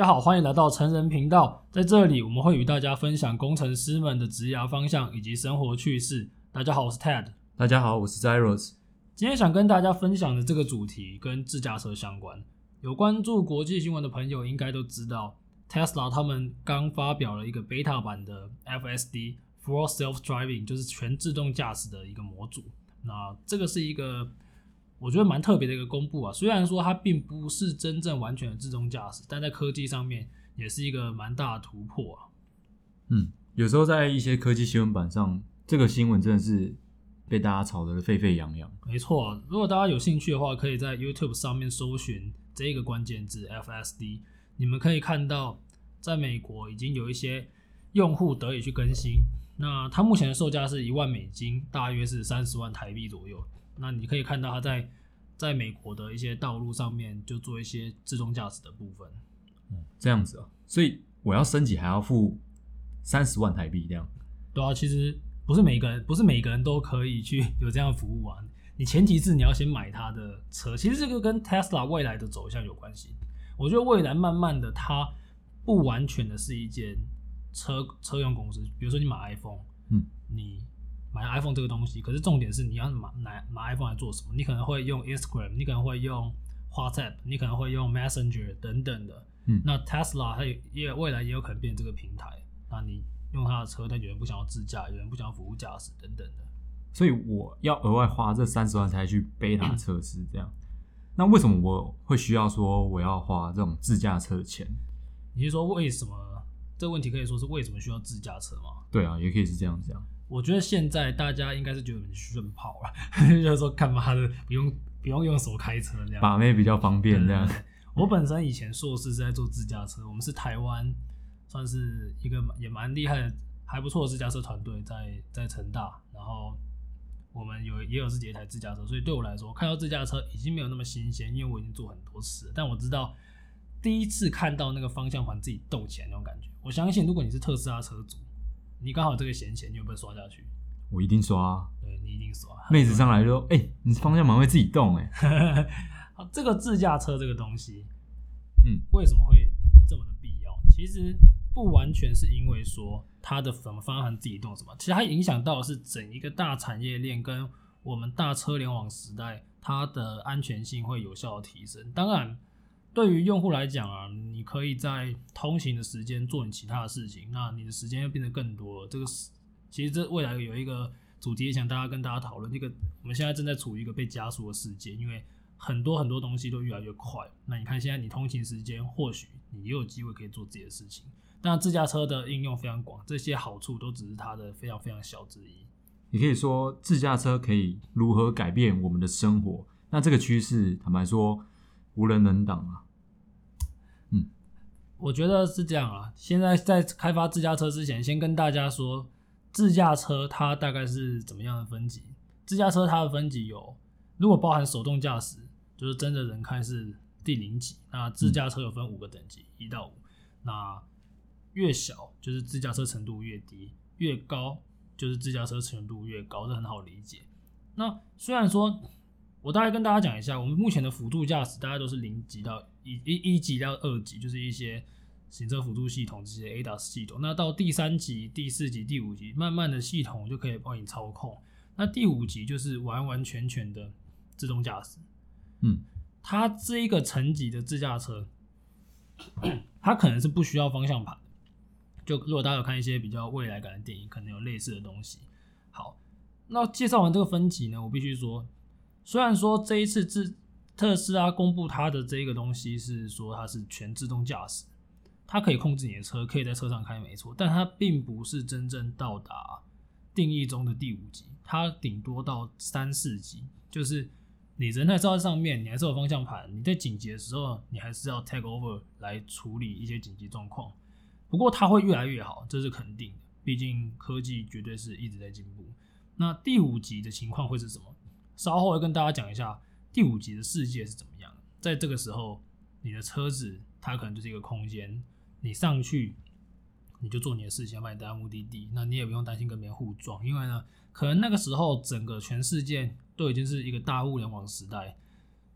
大家好，欢迎来到成人频道。在这里，我们会与大家分享工程师们的职涯方向以及生活趣事。大家好，我是 Ted。大家好，我是 Zeros。今天想跟大家分享的这个主题跟自驾车相关。有关注国际新闻的朋友应该都知道，Tesla 他们刚发表了一个 beta 版的 FSD for Self Driving，就是全自动驾驶的一个模组。那这个是一个。我觉得蛮特别的一个公布啊，虽然说它并不是真正完全的自动驾驶，但在科技上面也是一个蛮大的突破啊。嗯，有时候在一些科技新闻版上，这个新闻真的是被大家炒得沸沸扬扬。没错啊，如果大家有兴趣的话，可以在 YouTube 上面搜寻这个关键字 FSD，你们可以看到，在美国已经有一些用户得以去更新。那它目前的售价是一万美金，大约是三十万台币左右。那你可以看到它在在美国的一些道路上面就做一些自动驾驶的部分。嗯，这样子啊，所以我要升级还要付三十万台币这样。对啊，其实不是每个人不是每个人都可以去 有这样的服务啊。你前提是你要先买他的车，其实这个跟 Tesla 未来的走向有关系。我觉得未来慢慢的它不完全的是一间车车用公司，比如说你买 iPhone，嗯，你。买 iPhone 这个东西，可是重点是你要买买买 iPhone 来做什么？你可能会用 Instagram，你可能会用 WhatsApp，你可能会用 Messenger 等等的。嗯，那 Tesla 它也也未来也有可能变这个平台。那你用它的车，但有人不想要自驾，有人不想要服务驾驶等等的。所以我要额外花这三十万才去背它测试这样。那为什么我会需要说我要花这种自驾车的钱？你是说为什么？这个问题可以说是为什么需要自驾车吗？对啊，也可以是这样讲。我觉得现在大家应该是觉得很炫跑了，就是说干嘛的不用不用用手开车这样，把妹比较方便这样。我本身以前硕士是在做自驾车，我们是台湾算是一个也蛮厉害的、还不错的自驾车团队，在在成大，然后我们有也有自己一台自驾车，所以对我来说看到自驾车已经没有那么新鲜，因为我已经做很多次。但我知道第一次看到那个方向盘自己动起来那种感觉，我相信如果你是特斯拉车主。你刚好这个闲钱，你有没有刷下去？我一定刷啊！对，你一定刷。妹子上来就说：“ 哎、欸，你方向盘会自己动哎、欸。”好，这个自驾车这个东西，嗯，为什么会这么的必要？其实不完全是因为说它的什么方向盘自己动什么，其实它影响到的是整一个大产业链跟我们大车联网时代，它的安全性会有效的提升。当然。对于用户来讲啊，你可以在通勤的时间做你其他的事情，那你的时间又变得更多。这个是其实这未来有一个主题，想大家跟大家讨论。这个我们现在正在处于一个被加速的世界，因为很多很多东西都越来越快。那你看现在你通勤时间，或许你也有机会可以做自己的事情。那，自驾车的应用非常广，这些好处都只是它的非常非常小之一。你可以说自驾车可以如何改变我们的生活？那这个趋势，坦白说。无人能挡啊！嗯，我觉得是这样啊。现在在开发自驾车之前，先跟大家说，自驾车它大概是怎么样的分级？自驾车它的分级有，如果包含手动驾驶，就是真的人开是第零级。那自驾车有分五个等级，一到五。那越小就是自驾车程度越低，越高就是自驾车程度越高，这很好理解。那虽然说。我大概跟大家讲一下，我们目前的辅助驾驶大概都是零级到一一一级到二级，就是一些行车辅助系统这些 ADAS 系统。那到第三级、第四级、第五级，慢慢的系统就可以帮你操控。那第五级就是完完全全的自动驾驶。嗯，它这一个层级的自驾车，它可能是不需要方向盘。就如果大家有看一些比较未来感的电影，可能有类似的东西。好，那介绍完这个分级呢，我必须说。虽然说这一次自特斯拉公布它的这个东西是说它是全自动驾驶，它可以控制你的车，可以在车上开没错，但它并不是真正到达定义中的第五级，它顶多到三四级，就是你人在车上面，你还是有方向盘，你在紧急的时候，你还是要 take over 来处理一些紧急状况。不过它会越来越好，这是肯定的，毕竟科技绝对是一直在进步。那第五级的情况会是什么？稍后会跟大家讲一下第五级的世界是怎么样。在这个时候，你的车子它可能就是一个空间，你上去你就做你的事情，把你带到目的地，那你也不用担心跟别人互撞，因为呢，可能那个时候整个全世界都已经是一个大物联网时代。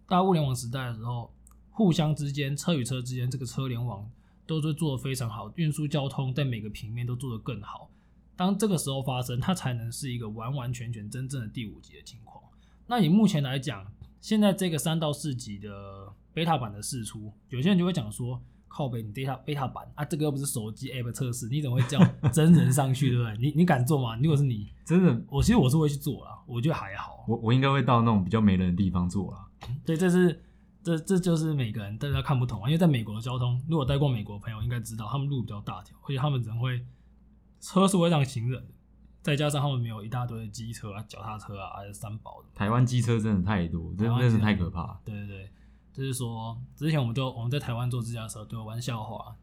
大物联网时代的时候，互相之间车与车之间这个车联网都是做的非常好，运输交通在每个平面都做得更好。当这个时候发生，它才能是一个完完全全真正的第五级的情况。那以目前来讲，现在这个三到四级的 beta 版的试出，有些人就会讲说，靠北，你 beta beta 版啊，这个又不是手机 app 测试，你怎么会叫真人上去，对不对？你你敢做吗？如果是你，真的，我其实我是会去做啦，我觉得还好。我我应该会到那种比较没人的地方做啦。对，这是这这就是每个人大家看不同啊，因为在美国的交通，如果待过美国的朋友应该知道，他们路比较大条，而且他们人会车是会让行人，再加上他们没有一大堆的机车啊、脚踏车啊，还是三宝的。台湾机车真的太多，真的是太可怕。对对对。就是说，之前我们都我们在台湾做自驾车都有玩笑话。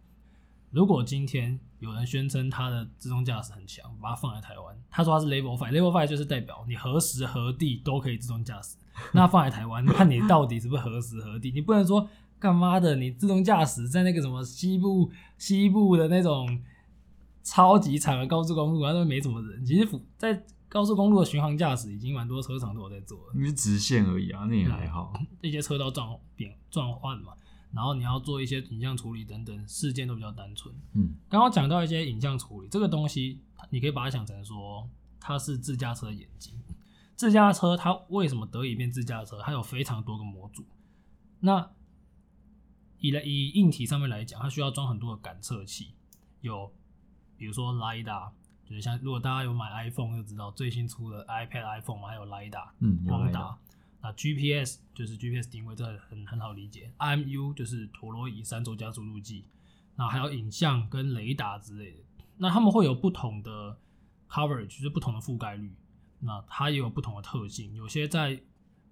如果今天有人宣称他的自动驾驶很强，把它放在台湾，他说他是 Level Five，Level Five 就是代表你何时何地都可以自动驾驶。那放在台湾，看你到底是不是何时何地？你不能说干嘛的？你自动驾驶在那个什么西部西部的那种超级长的高速公路，那都没什么人。其实在高速公路的巡航驾驶已经蛮多车厂都有在做了，因为直线而已啊，那也还好。这些车道转变转换嘛，然后你要做一些影像处理等等，事件都比较单纯。嗯，刚刚讲到一些影像处理，这个东西你可以把它想成说，它是自驾车的眼睛。自驾车它为什么得以变自驾车？它有非常多个模组。那以来以硬体上面来讲，它需要装很多的感测器，有比如说 LiDAR。就是像如果大家有买 iPhone 就知道，最新出的 iPad、iPhone 还有 LiDAR，嗯，光达。那 GPS 就是 GPS 定位，这很很好理解。IMU 就是陀螺仪、三轴加速度计。那还有影像跟雷达之类的。那他们会有不同的 coverage，就是不同的覆盖率。那它也有不同的特性。有些在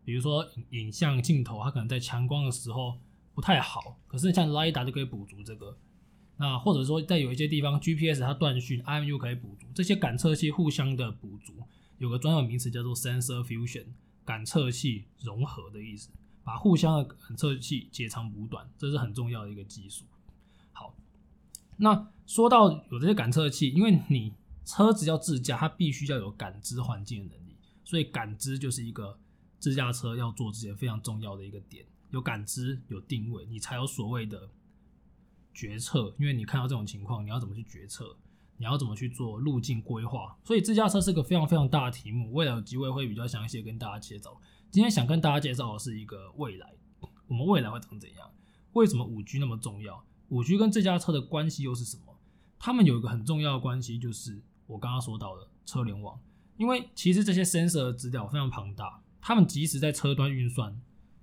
比如说影影像镜头，它可能在强光的时候不太好，可是像 LiDAR 就可以补足这个。那或者说，在有一些地方，GPS 它断讯，IMU 可以补足，这些感测器互相的补足，有个专有名词叫做 sensor fusion，感测器融合的意思，把互相的感测器截长补短，这是很重要的一个技术。好，那说到有这些感测器，因为你车子要自驾，它必须要有感知环境的能力，所以感知就是一个自驾车要做之前非常重要的一个点，有感知，有定位，你才有所谓的。决策，因为你看到这种情况，你要怎么去决策？你要怎么去做路径规划？所以自驾车是个非常非常大的题目。未来有机会会比较详细的跟大家介绍。今天想跟大家介绍的是一个未来，我们未来会长怎样？为什么五 G 那么重要？五 G 跟自驾车的关系又是什么？他们有一个很重要的关系，就是我刚刚说到的车联网。因为其实这些 sensor 的资料非常庞大，他们即使在车端运算，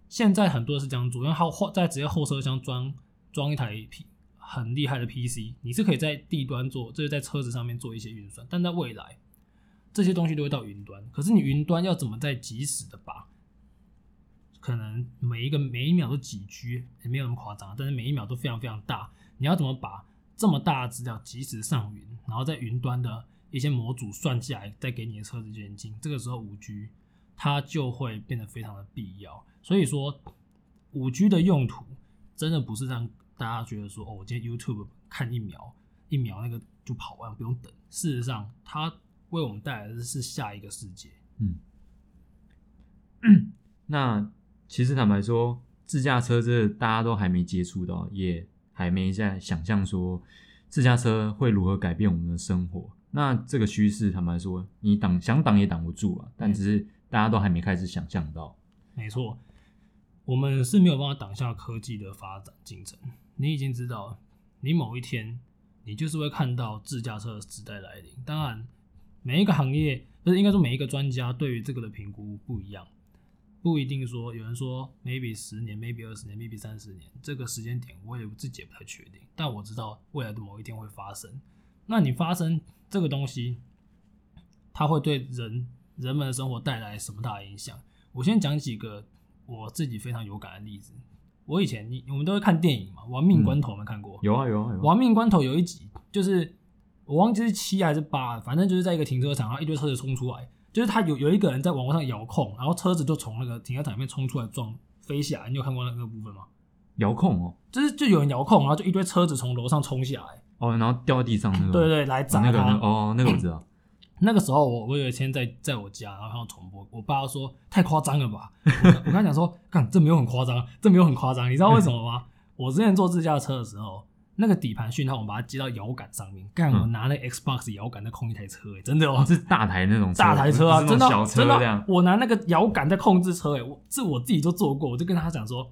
现在很多是这样做，因为后在直接后车厢装装一台 P。很厉害的 PC，你是可以在地端做，就是在车子上面做一些运算，但在未来，这些东西都会到云端。可是你云端要怎么在即时的把，可能每一个每一秒都几 G，也没有那么夸张，但是每一秒都非常非常大。你要怎么把这么大的资料即时上云，然后在云端的一些模组算下来，再给你的车子连接？这个时候五 G 它就会变得非常的必要。所以说，五 G 的用途真的不是让。大家觉得说，哦，我今天 YouTube 看一秒，一秒那个就跑完，不用等。事实上，它为我们带来的是下一个世界。嗯，那其实坦白说，自驾车这大家都还没接触到，也还没在想象说自驾车会如何改变我们的生活。那这个趋势，坦白说，你挡想挡也挡不住啊。但只是大家都还没开始想象到。没错，我们是没有办法挡下科技的发展进程。你已经知道，你某一天，你就是会看到自驾车的时代来临。当然，每一个行业，不是应该说每一个专家对于这个的评估不一样，不一定说有人说 maybe 十年，maybe 二十年，maybe 三十年，这个时间点我也自己也不太确定。但我知道未来的某一天会发生。那你发生这个东西，它会对人人们的生活带来什么大的影响？我先讲几个我自己非常有感的例子。我以前你我们都会看电影嘛，《亡命关头》有没有看过？有啊有啊有。亡命关头有一集，就是我忘记是七还是八，反正就是在一个停车场，然后一堆车子冲出来，就是他有有一个人在网络上遥控，然后车子就从那个停车场里面冲出来撞飞下来。你有看过那个部分吗？遥控哦，就是就有人遥控，然后就一堆车子从楼上冲下来，哦，然后掉在地上那个，对，对对，来砸他。那个哦，那个我知道。那个时候我我有一天在在我家，然后看到重播，我爸说太夸张了吧？我我跟他讲说，看这没有很夸张，这没有很夸张，你知道为什么吗？我之前坐自驾车的时候，那个底盘讯号，我们把它接到摇杆上面，干我拿那个 Xbox 摇杆在控一台车，哎，真的哦，是大台那种大台车啊，真的小车这样。我拿那个摇杆在控制车，哎，我这我自己都做过，我就跟他讲说，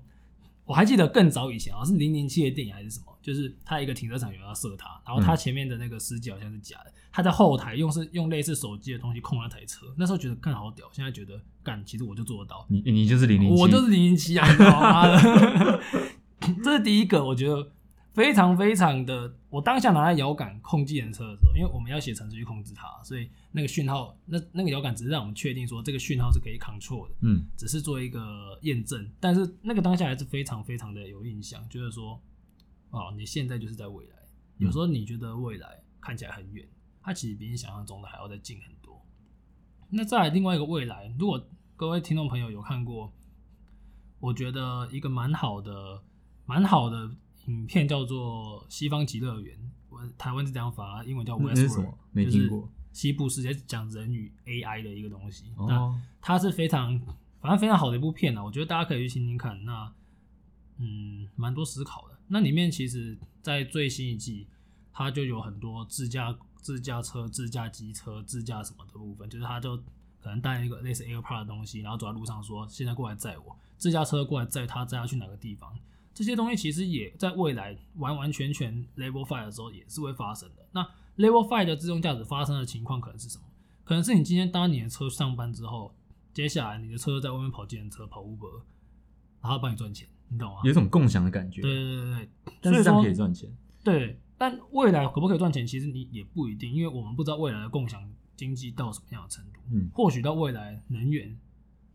我还记得更早以前啊，是零零七的电影还是什么，就是他一个停车场有人要射他，然后他前面的那个司机好像是假的，他在后台用是用类似手机的东西控那台车，那时候觉得干好屌，现在觉得干其实我就做得到，你你就是零零七，我就是零零七啊？这是第一个，我觉得。非常非常的，我当下拿来摇杆控计程车的时候，因为我们要写程序去控制它，所以那个讯号，那那个摇杆只是让我们确定说这个讯号是可以 control 的，嗯，只是做一个验证。但是那个当下还是非常非常的有印象，就是说，哦，你现在就是在未来。有时候你觉得未来看起来很远，它其实比你想象中的还要再近很多。那再来另外一个未来，如果各位听众朋友有看过，我觉得一个蛮好的，蛮好的。影片叫做《西方极乐园》，我台湾是这样发，英文叫 Westworld，没听过。就是西部世界讲人与 AI 的一个东西。哦、那它是非常，反正非常好的一部片啊，我觉得大家可以去听听看。那嗯，蛮多思考的。那里面其实，在最新一季，它就有很多自驾、自驾车、自驾机车、自驾什么的部分，就是它就可能带一个类似 AirPod 的东西，然后走在路上说：“现在过来载我。”自驾车过来载他，载他去哪个地方。这些东西其实也在未来完完全全 Level Five 的时候也是会发生的。那 Level Five 的自动驾驶发生的情况可能是什么？可能是你今天搭你的车上班之后，接下来你的车在外面跑计程车、跑 Uber，然后帮你赚钱，你懂吗？有一种共享的感觉。对对对对，但是这样可以赚钱。对，但未来可不可以赚钱，其实你也不一定，因为我们不知道未来的共享经济到什么样的程度。嗯，或许到未来能源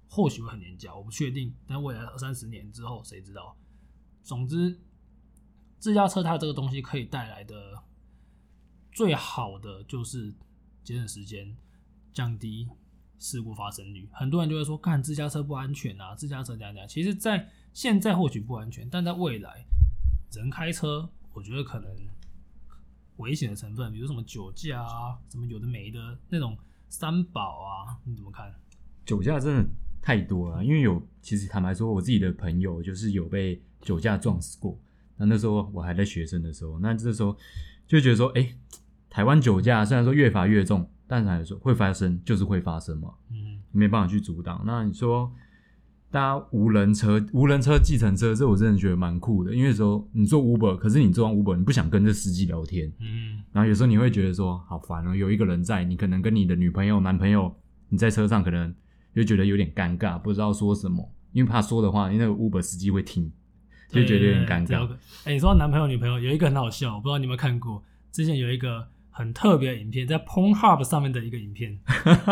或许会很廉价，我不确定。但未来二三十年之后，谁知道？总之，自驾车它这个东西可以带来的最好的就是节省时间，降低事故发生率。很多人就会说，看自驾车不安全啊，自驾车怎样怎样。其实，在现在或许不安全，但在未来，人开车，我觉得可能危险的成分，比如什么酒驾啊，什么有的没的那种三宝啊，你怎么看？酒驾真的太多了，因为有其实坦白说，我自己的朋友就是有被。酒驾撞死过，那那时候我还在学生的时候，那这时候就觉得说，哎、欸，台湾酒驾虽然说越罚越重，但是还是说会发生，就是会发生嘛，嗯，没办法去阻挡。那你说搭无人车、无人车计程车，这我真的觉得蛮酷的，因为说你坐 Uber，可是你坐完 Uber，你不想跟这司机聊天，嗯，然后有时候你会觉得说好烦哦，有一个人在，你可能跟你的女朋友、男朋友你在车上，可能就觉得有点尴尬，不知道说什么，因为怕说的话，因为那个 Uber 司机会听。就觉得有点尴尬。哎、欸，你说男朋友、女朋友有一个很好笑，我不知道你有没有看过。之前有一个很特别的影片，在 Pornhub 上面的一个影片。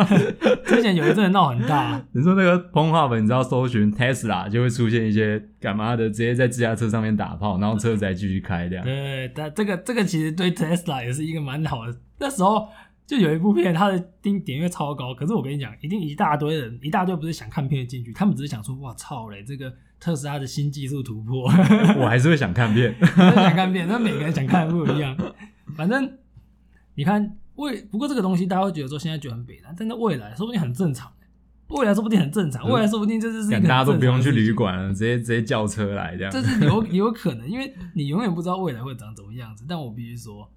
之前有一阵闹很大。你说那个 Pornhub，你知道搜寻 Tesla 就会出现一些干嘛的，直接在自家车上面打炮，然后车子还继续开这样。对，但这个这个其实对 Tesla 也是一个蛮好的。那时候。就有一部片，它的订点阅超高，可是我跟你讲，一定一大堆人，一大堆不是想看片的进去，他们只是想说，哇操嘞，这个特斯拉的新技术突破，我还是会想看片，想看片，那每个人想看的不一样。反正你看未，不过这个东西大家会觉得说现在觉得很北南，但在未来说不定很正常，未来说不定很正常，未来说不定这就是大家都不用去旅馆了，直接直接叫车来这样，这是有 有可能，因为你永远不知道未来会长怎么样子。但我必须说。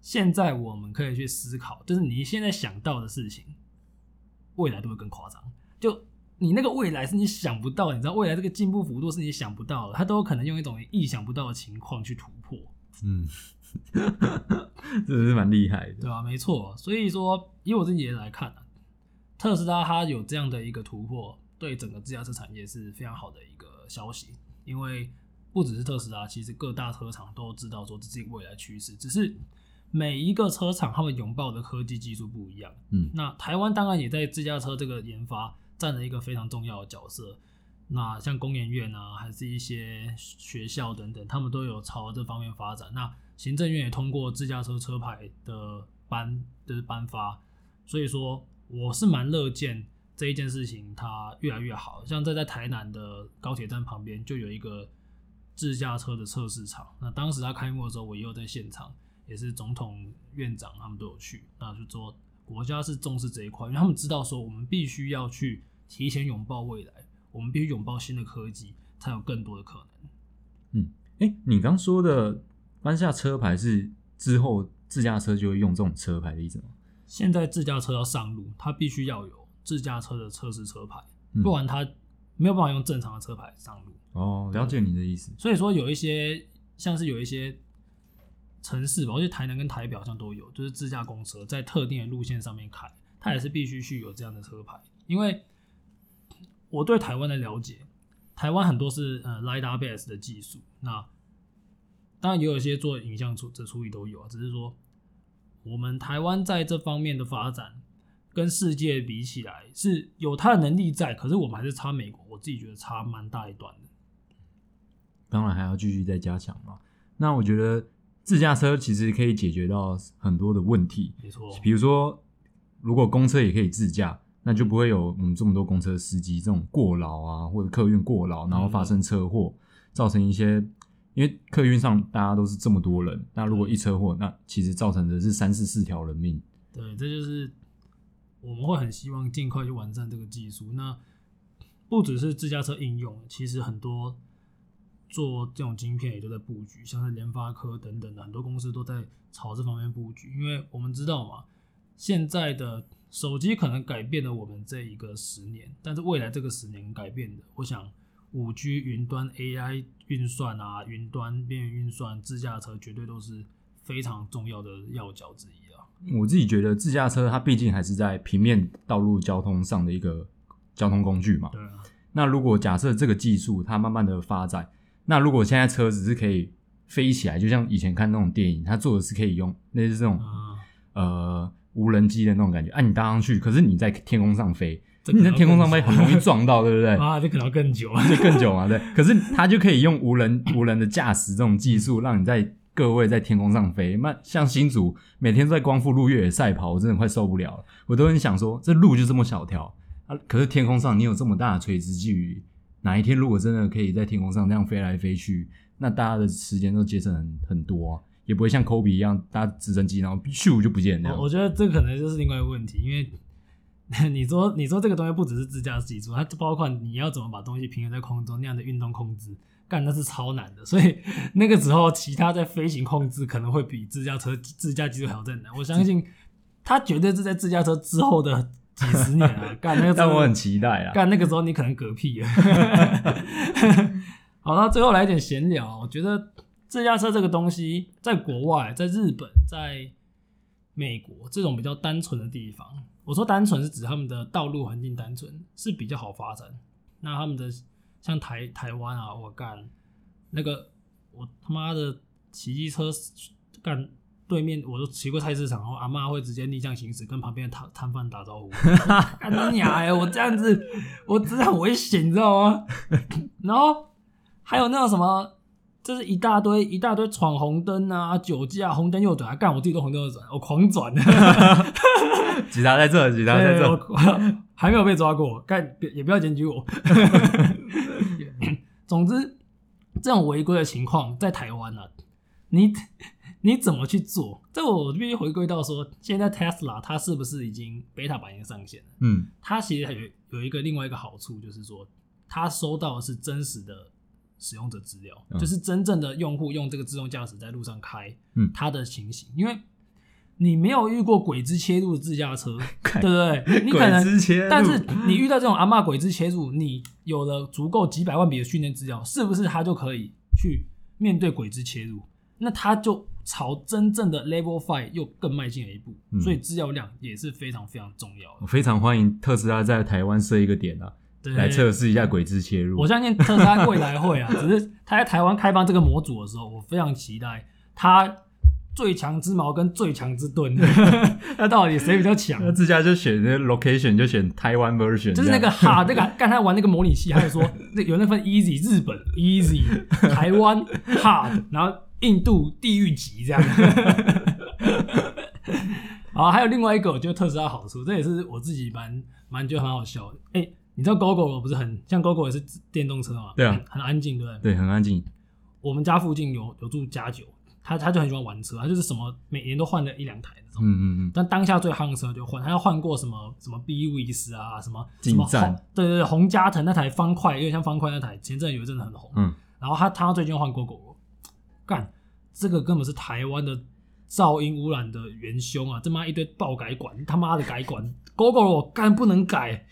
现在我们可以去思考，就是你现在想到的事情，未来都会更夸张。就你那个未来是你想不到，你知道未来这个进步幅度是你想不到的，它都有可能用一种意想不到的情况去突破。嗯，真的是蛮厉害的，对啊？没错，所以说以我自己来看啊，特斯拉它有这样的一个突破，对整个自驾车产业是非常好的一个消息。因为不只是特斯拉，其实各大车厂都知道说这是一个未来趋势，只是。每一个车厂，他们拥抱的科技技术不一样。嗯，那台湾当然也在自驾车这个研发占了一个非常重要的角色。那像工研院啊，还是一些学校等等，他们都有朝这方面发展。那行政院也通过自驾车车牌的颁，就是颁发。所以说，我是蛮乐见这一件事情它越来越好。像在在台南的高铁站旁边就有一个自驾车的测试场。那当时它开幕的时候，我也有在现场。也是总统、院长他们都有去，那就说国家是重视这一块，因为他们知道说我们必须要去提前拥抱未来，我们必须拥抱新的科技，才有更多的可能。嗯，哎、你刚说的颁下车牌是之后自驾车就会用这种车牌的意思吗？现在自驾车要上路，它必须要有自驾车的测试车牌，嗯、不然它没有办法用正常的车牌上路。哦，了解你的意思。所以说有一些像是有一些城市吧，我觉得台南跟台北好像都有，就是自驾公车在特定的路线上面开，它也是必须去有这样的车牌。因为我对台湾的了解，台湾很多是呃 LiDAR base 的技术，那当然也有一些做影像处这处理都有啊，只是说我们台湾在这方面的发展跟世界比起来是有它的能力在，可是我们还是差美国，我自己觉得差蛮大一段的。当然还要继续再加强嘛。那我觉得自驾车其实可以解决到很多的问题，没错。比如说，如果公车也可以自驾，那就不会有我们这么多公车司机这种过劳啊，或者客运过劳，然后发生车祸，嗯、造成一些。因为客运上大家都是这么多人，那如果一车祸，那其实造成的是三四四条人命。对，这就是我们会很希望尽快去完善这个技术。那不只是自驾车应用，其实很多。做这种晶片也都在布局，像是联发科等等的很多公司都在朝这方面布局。因为我们知道嘛，现在的手机可能改变了我们这一个十年，但是未来这个十年改变的，我想五 G、云端、AI 运算啊，云端边缘运算、自驾车绝对都是非常重要的要角之一啊。我自己觉得自驾车它毕竟还是在平面道路交通上的一个交通工具嘛。对啊。那如果假设这个技术它慢慢的发展，那如果现在车子是可以飞起来，就像以前看那种电影，它做的是可以用类似这种、嗯、呃无人机的那种感觉，啊，你搭上去，可是你在天空上飞，你在天空上飞很容易撞到，对不对？啊，这可能要更久，就更久嘛，对。可是它就可以用无人无人的驾驶这种技术，让你在各位在天空上飞。那像新竹每天都在光复路越野赛跑，我真的快受不了了。我都很想说，这路就这么小条啊，可是天空上你有这么大的垂直距离。哪一天如果真的可以在天空上那样飞来飞去，那大家的时间都节省很很多啊，也不会像科比一样搭直升机然后咻就不见了。我觉得这可能就是另外一个问题，因为 你说你说这个东西不只是自驾技术，它包括你要怎么把东西平衡在空中那样的运动控制，干那是超难的。所以 那个时候其他在飞行控制可能会比自驾车自驾技术还要再难。我相信它绝对是在自驾车之后的。几十年啊，干那个，但我很期待啊。干那个时候，你可能嗝屁了。好，那最后来一点闲聊。我觉得自驾车这个东西，在国外，在日本，在美国这种比较单纯的地方，我说单纯是指他们的道路环境单纯，是比较好发展。那他们的像台台湾啊，我干那个，我他妈的骑机车干。对面我都骑过菜市场，然后阿妈会直接逆向行驶，跟旁边的摊摊贩打招呼。干你娘哎！我这样子，我真的很危险，你知道吗？然后还有那种什么，就是一大堆一大堆闯红灯啊，酒驾，红灯右转，还干我自己都红灯右转，我狂转。警察在这，警察在这，还没有被抓过，干也不要检举我。总之，这种违规的情况在台湾啊，你。你怎么去做？这我必须回归到说，现在 Tesla 它是不是已经 beta 版已经上线了？嗯，它其实还有有一个另外一个好处，就是说它收到的是真实的使用者资料，嗯，就是真正的用户用这个自动驾驶在路上开，嗯，它的情形。因为你没有遇过鬼子切入的自驾车，对不对？你可能，但是你遇到这种阿骂鬼子切入，你有了足够几百万笔的训练资料，是不是它就可以去面对鬼子切入？那它就。朝真正的 Level Five 又更迈进了一步，嗯，所以资料量也是非常非常重要的。我非常欢迎特斯拉在台湾设一个点啊，来测试一下鬼子切入。我相信特斯拉未来会啊，只是他在台湾开放这个模组的时候，我非常期待他最强之矛跟最强之盾 那到底谁比较强？那自家就选那个 location 就选台湾 version，就是那个 hard 那个刚才玩那个模拟器，还有说那有那份 easy 日本 easy 台湾 hard，然后。印度地狱级这样，好，还有另外一个，我觉得特斯拉好处，这也是我自己蛮蛮觉得很好笑的。哎、欸，你知道 Gogoro 不是很像 Gogoro 也是电动车嘛？对啊，很安静，对不对？对，很安静。我们家附近有有住家酒，他他就很喜欢玩车，他就是什么每年都换了一两台那种。嗯嗯嗯。但当下最夯的车就换，他要换过什么什么 BWS 啊，什么什么红，对对对，红加藤那台方块，有点像方块那台，前阵有一阵子很红。嗯。然后他他最近换 Gogoro。干，这个根本是台湾的噪音污染的元凶啊！这妈一堆爆改管，他妈的改管，Gogoro 干不能改，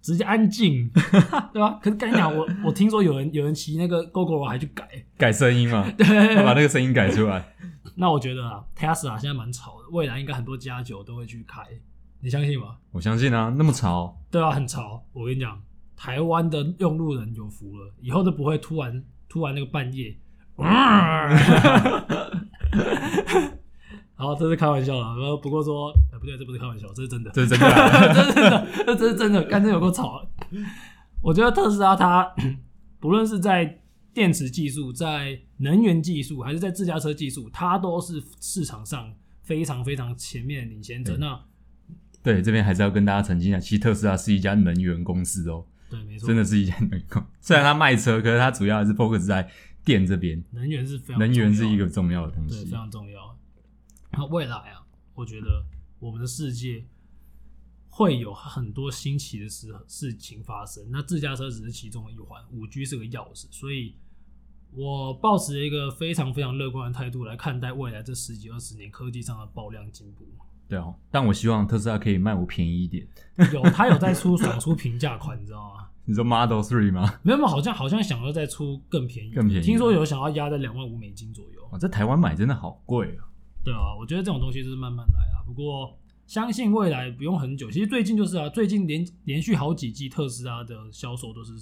直接安静，对吧？可是跟你讲，我我听说有人有人骑那个 Gogoro 还去改改声音嘛，对，把那个声音改出来。那我觉得啊，Tesla 现在蛮吵的，未来应该很多家酒都会去开，你相信吗？我相信啊，那么潮，对啊，很潮。我跟你讲，台湾的用路人有福了，以后都不会突然突然那个半夜，好，这是开玩笑的。不过说，不对，这不是开玩笑，这是真的，这是真的，啊，这是真的，这是真的，干这有够吵。我觉得特斯拉它不论是在电池技术、在能源技术，还是在自驾车技术，它都是市场上非常非常前面的领先者。那对这边还是要跟大家澄清一下，其实特斯拉是一家能源公司哦。对，没错，真的是一家能源公司。虽然它卖车，可是它主要还是 focus 在电这边。能源是非常能源是一个重要的东西，对，非常重要。那未来啊，我觉得我们的世界会有很多新奇的事事情发生。那自驾车只是其中的一环，五 G 是个钥匙，所以。我抱持一个非常非常乐观的态度来看待未来这十几二十年科技上的爆量进步。对哦，但我希望特斯拉可以卖我便宜一点。有，他有在出想出平价款，你知道吗？你说 Model Three 吗？没有，好像好像想要再出更便宜，更便宜。听说有想要压在两万五美金左右。哦，在台湾买真的好贵啊。对啊，我觉得这种东西就是慢慢来啊。不过相信未来不用很久，其实最近就是啊，最近连连续好几季特斯拉的销售都是。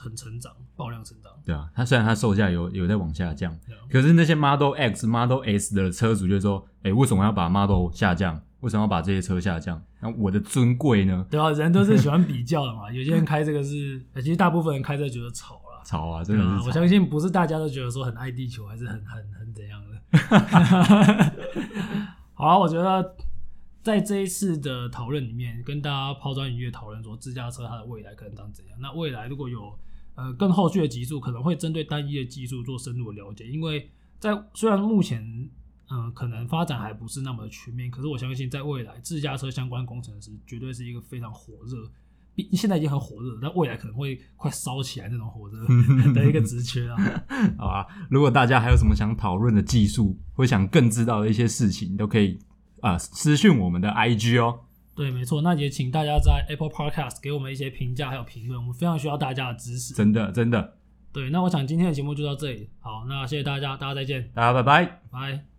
很成长，爆量成长。对啊，它虽然它售价有有在往下降，啊、可是那些 Model X、Model S 的车主就说：“哎、欸，为什么要把 Model 下降？为什么要把这些车下降？那我的尊贵呢？”对啊，人都是喜欢比 较的嘛。有些人开这个是，其实大部分人开这个觉得吵了，吵啊，真的是、啊。我相信不是大家都觉得说很爱地球，还是很很很怎样的。好、啊，我觉得在这一次的讨论里面，跟大家抛砖引玉讨论说自驾车它的未来可能长怎样。那未来如果有呃，更后续的技术可能会针对单一的技术做深入的了解，因为在虽然目前嗯、呃、可能发展还不是那么的全面，可是我相信在未来自驾车相关工程师绝对是一个非常火热，比现在已经很火热，但未来可能会快烧起来那种火热 的一个职缺啊。好啊，如果大家还有什么想讨论的技术，或想更知道的一些事情，都可以啊、呃、私讯我们的 IG 哦。对，没错，那也请大家在 Apple Podcast 给我们一些评价还有评论，我们非常需要大家的支持。真的，真的。对，那我想今天的节目就到这里。好，那谢谢大家，大家再见。大家拜拜，拜。